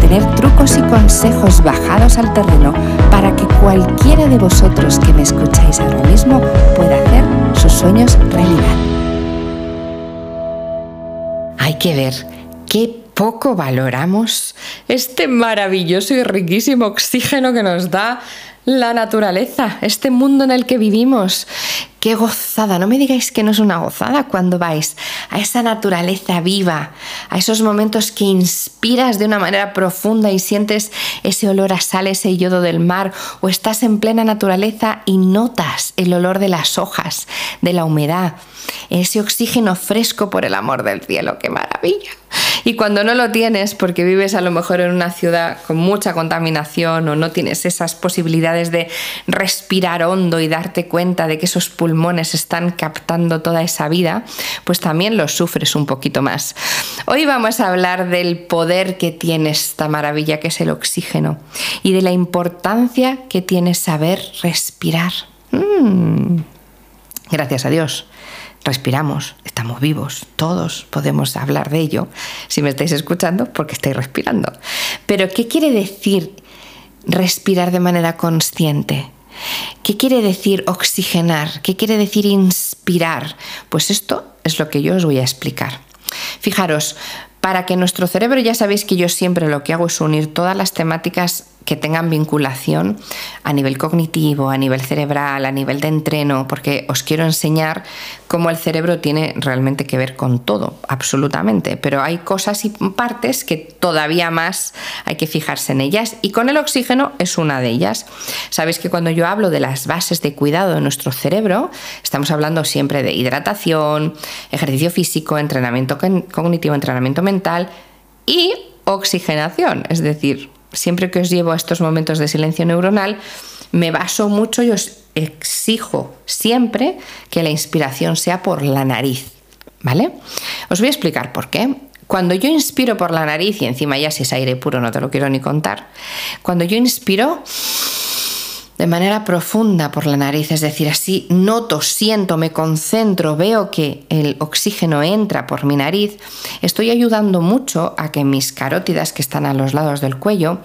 tener trucos y consejos bajados al terreno para que cualquiera de vosotros que me escucháis ahora mismo pueda hacer sus sueños realidad. Hay que ver qué poco valoramos este maravilloso y riquísimo oxígeno que nos da la naturaleza, este mundo en el que vivimos. Qué gozada, no me digáis que no es una gozada cuando vais a esa naturaleza viva, a esos momentos que inspiras de una manera profunda y sientes ese olor a sal, ese yodo del mar, o estás en plena naturaleza y notas el olor de las hojas, de la humedad, ese oxígeno fresco por el amor del cielo, qué maravilla. Y cuando no lo tienes, porque vives a lo mejor en una ciudad con mucha contaminación o no tienes esas posibilidades de respirar hondo y darte cuenta de que esos pulmones están captando toda esa vida, pues también lo sufres un poquito más. Hoy vamos a hablar del poder que tiene esta maravilla que es el oxígeno y de la importancia que tiene saber respirar. Mm. Gracias a Dios respiramos, estamos vivos, todos podemos hablar de ello si me estáis escuchando porque estáis respirando. Pero ¿qué quiere decir respirar de manera consciente? ¿Qué quiere decir oxigenar? ¿Qué quiere decir inspirar? Pues esto es lo que yo os voy a explicar. Fijaros, para que nuestro cerebro, ya sabéis que yo siempre lo que hago es unir todas las temáticas que tengan vinculación a nivel cognitivo, a nivel cerebral, a nivel de entreno, porque os quiero enseñar cómo el cerebro tiene realmente que ver con todo, absolutamente, pero hay cosas y partes que todavía más hay que fijarse en ellas y con el oxígeno es una de ellas. Sabéis que cuando yo hablo de las bases de cuidado de nuestro cerebro, estamos hablando siempre de hidratación, ejercicio físico, entrenamiento cognitivo, entrenamiento mental y oxigenación, es decir, siempre que os llevo a estos momentos de silencio neuronal, me baso mucho y os exijo siempre que la inspiración sea por la nariz. ¿Vale? Os voy a explicar por qué. Cuando yo inspiro por la nariz, y encima ya si es aire puro no te lo quiero ni contar, cuando yo inspiro de manera profunda por la nariz, es decir, así noto, siento, me concentro, veo que el oxígeno entra por mi nariz, estoy ayudando mucho a que mis carótidas que están a los lados del cuello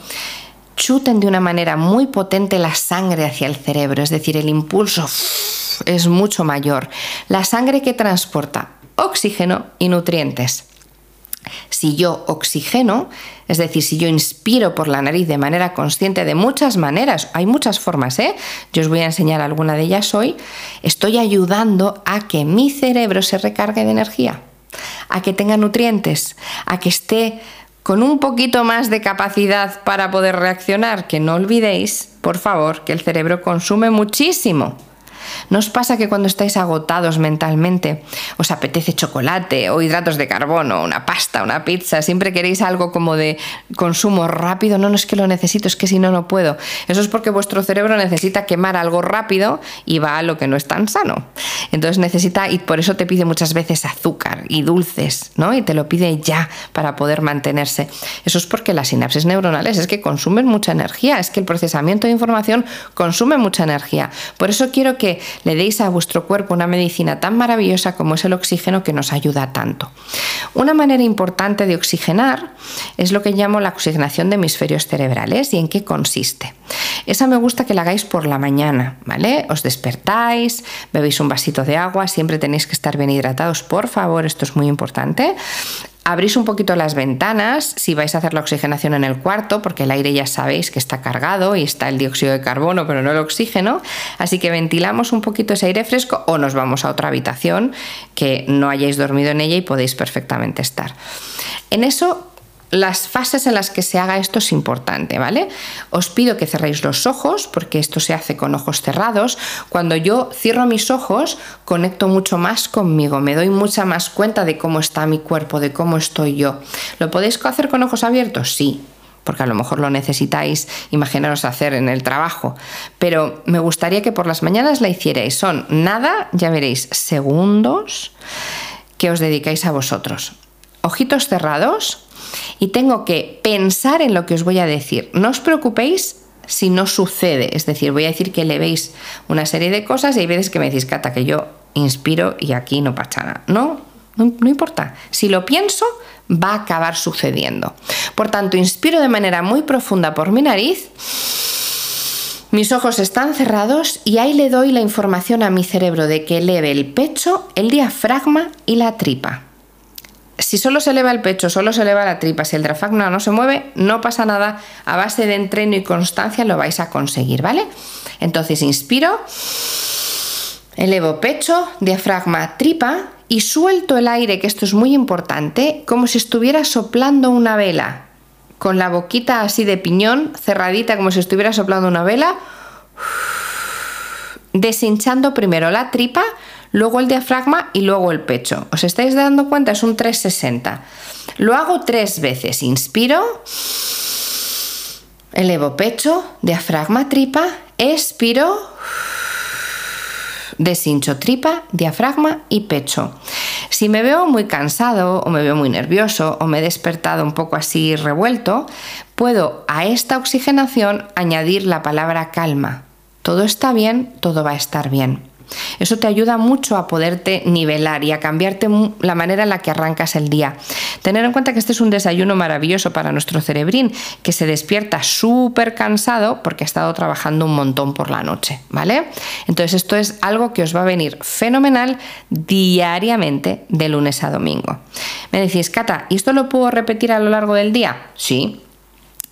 chuten de una manera muy potente la sangre hacia el cerebro, es decir, el impulso es mucho mayor. La sangre que transporta oxígeno y nutrientes. Si yo oxigeno, es decir, si yo inspiro por la nariz de manera consciente de muchas maneras, hay muchas formas, ¿eh? Yo os voy a enseñar alguna de ellas hoy, estoy ayudando a que mi cerebro se recargue de energía, a que tenga nutrientes, a que esté con un poquito más de capacidad para poder reaccionar, que no olvidéis, por favor, que el cerebro consume muchísimo. ¿No os pasa que cuando estáis agotados mentalmente os apetece chocolate o hidratos de carbono, una pasta, una pizza? Siempre queréis algo como de consumo rápido. No, no es que lo necesito, es que si no, no puedo. Eso es porque vuestro cerebro necesita quemar algo rápido y va a lo que no es tan sano. Entonces necesita, y por eso te pide muchas veces azúcar y dulces, ¿no? Y te lo pide ya para poder mantenerse. Eso es porque las sinapsis neuronales es que consumen mucha energía, es que el procesamiento de información consume mucha energía. Por eso quiero que le deis a vuestro cuerpo una medicina tan maravillosa como es el oxígeno que nos ayuda tanto. Una manera importante de oxigenar es lo que llamo la oxigenación de hemisferios cerebrales y en qué consiste. Esa me gusta que la hagáis por la mañana, ¿vale? Os despertáis, bebéis un vasito de agua, siempre tenéis que estar bien hidratados, por favor, esto es muy importante. Abrís un poquito las ventanas si vais a hacer la oxigenación en el cuarto, porque el aire ya sabéis que está cargado y está el dióxido de carbono, pero no el oxígeno. Así que ventilamos un poquito ese aire fresco o nos vamos a otra habitación que no hayáis dormido en ella y podéis perfectamente estar. En eso las fases en las que se haga esto es importante, ¿vale? Os pido que cerréis los ojos, porque esto se hace con ojos cerrados. Cuando yo cierro mis ojos, conecto mucho más conmigo, me doy mucha más cuenta de cómo está mi cuerpo, de cómo estoy yo. ¿Lo podéis hacer con ojos abiertos? Sí, porque a lo mejor lo necesitáis, imaginaros hacer en el trabajo, pero me gustaría que por las mañanas la hicierais. Son nada, ya veréis, segundos que os dedicáis a vosotros. Ojitos cerrados y tengo que pensar en lo que os voy a decir. No os preocupéis si no sucede, es decir, voy a decir que le veis una serie de cosas y hay veces que me decís, Cata, que yo inspiro y aquí no pasa nada. No, no, no importa. Si lo pienso, va a acabar sucediendo. Por tanto, inspiro de manera muy profunda por mi nariz. Mis ojos están cerrados y ahí le doy la información a mi cerebro de que eleve el pecho, el diafragma y la tripa. Si solo se eleva el pecho, solo se eleva la tripa, si el diafragma no se mueve, no pasa nada. A base de entreno y constancia lo vais a conseguir, ¿vale? Entonces inspiro, elevo pecho, diafragma, tripa y suelto el aire, que esto es muy importante, como si estuviera soplando una vela, con la boquita así de piñón, cerradita, como si estuviera soplando una vela, deshinchando primero la tripa, luego el diafragma y luego el pecho. ¿Os estáis dando cuenta? Es un 360. Lo hago tres veces. Inspiro, elevo pecho, diafragma, tripa, expiro deshincho tripa, diafragma y pecho. Si me veo muy cansado o me veo muy nervioso o me he despertado un poco así revuelto, puedo a esta oxigenación añadir la palabra calma. Todo está bien, todo va a estar bien. Eso te ayuda mucho a poderte nivelar y a cambiarte la manera en la que arrancas el día. Tener en cuenta que este es un desayuno maravilloso para nuestro cerebrín, que se despierta súper cansado porque ha estado trabajando un montón por la noche, ¿vale? Entonces esto es algo que os va a venir fenomenal diariamente de lunes a domingo. Me decís, Cata, ¿y esto lo puedo repetir a lo largo del día? Sí,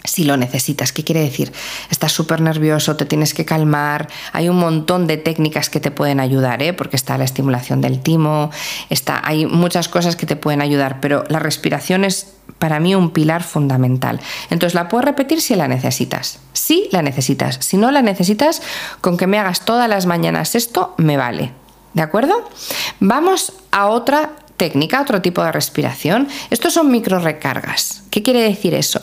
si lo necesitas. ¿Qué quiere decir? Estás súper nervioso, te tienes que calmar. Hay un montón de técnicas que te pueden ayudar, ¿eh? porque está la estimulación del timo, está, hay muchas cosas que te pueden ayudar, pero la respiración es para mí un pilar fundamental. Entonces la puedes repetir si la necesitas. Si la necesitas. Si no la necesitas, con que me hagas todas las mañanas esto, me vale. ¿De acuerdo? Vamos a otra técnica, otro tipo de respiración. Estos son micro recargas. ¿Qué quiere decir eso?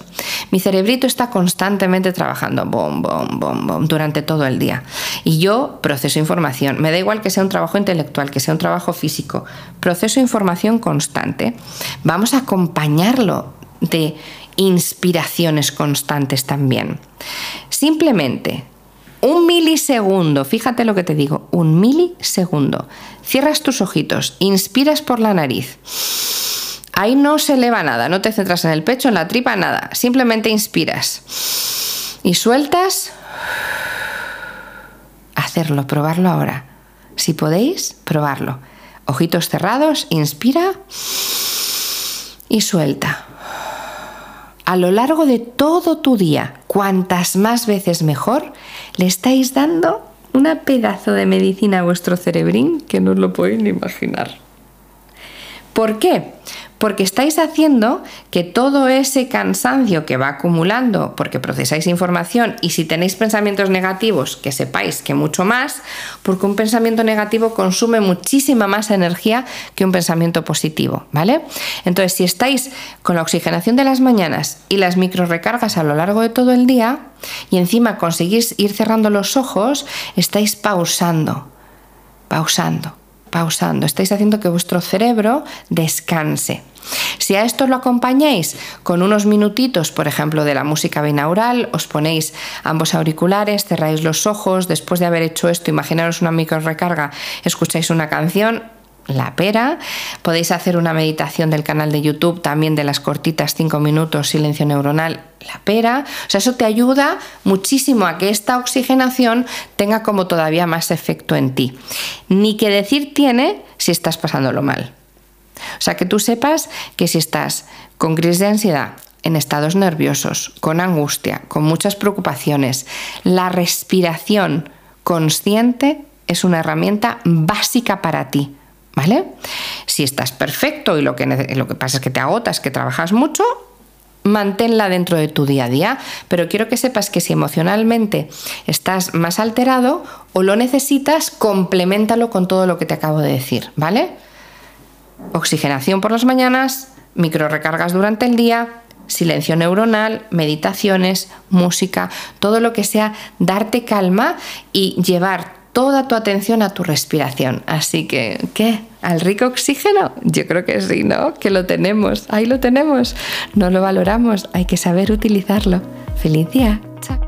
Mi cerebrito está constantemente trabajando bom, bom, bom, bom, durante todo el día. Y yo proceso información. Me da igual que sea un trabajo intelectual, que sea un trabajo físico. Proceso información constante. Vamos a acompañarlo de inspiraciones constantes también. Simplemente un milisegundo, fíjate lo que te digo, un milisegundo. Cierras tus ojitos, inspiras por la nariz. Ahí no se eleva nada, no te centras en el pecho, en la tripa, nada. Simplemente inspiras. Y sueltas. Hacerlo, probarlo ahora. Si podéis, probarlo. Ojitos cerrados, inspira y suelta a lo largo de todo tu día, cuantas más veces mejor, le estáis dando una pedazo de medicina a vuestro cerebrín que no os lo podéis ni imaginar. ¿Por qué? Porque estáis haciendo que todo ese cansancio que va acumulando porque procesáis información y si tenéis pensamientos negativos, que sepáis que mucho más, porque un pensamiento negativo consume muchísima más energía que un pensamiento positivo, ¿vale? Entonces, si estáis con la oxigenación de las mañanas y las micro recargas a lo largo de todo el día y encima conseguís ir cerrando los ojos, estáis pausando, pausando pausando, estáis haciendo que vuestro cerebro descanse. Si a esto lo acompañáis con unos minutitos, por ejemplo, de la música binaural, os ponéis ambos auriculares, cerráis los ojos, después de haber hecho esto, imaginaros una micro recarga, escucháis una canción, la pera. Podéis hacer una meditación del canal de YouTube también de las cortitas 5 minutos silencio neuronal, la pera. O sea, eso te ayuda muchísimo a que esta oxigenación tenga como todavía más efecto en ti. Ni que decir tiene si estás pasándolo mal. O sea, que tú sepas que si estás con crisis de ansiedad, en estados nerviosos, con angustia, con muchas preocupaciones, la respiración consciente es una herramienta básica para ti. ¿Vale? Si estás perfecto y lo que, lo que pasa es que te agotas, que trabajas mucho, manténla dentro de tu día a día, pero quiero que sepas que si emocionalmente estás más alterado o lo necesitas, complementalo con todo lo que te acabo de decir, ¿vale? Oxigenación por las mañanas, micro recargas durante el día, silencio neuronal, meditaciones, música, todo lo que sea darte calma y llevar toda tu atención a tu respiración. Así que, ¿qué? ¿Al rico oxígeno? Yo creo que sí, ¿no? Que lo tenemos, ahí lo tenemos. No lo valoramos, hay que saber utilizarlo. Feliz día. Chao.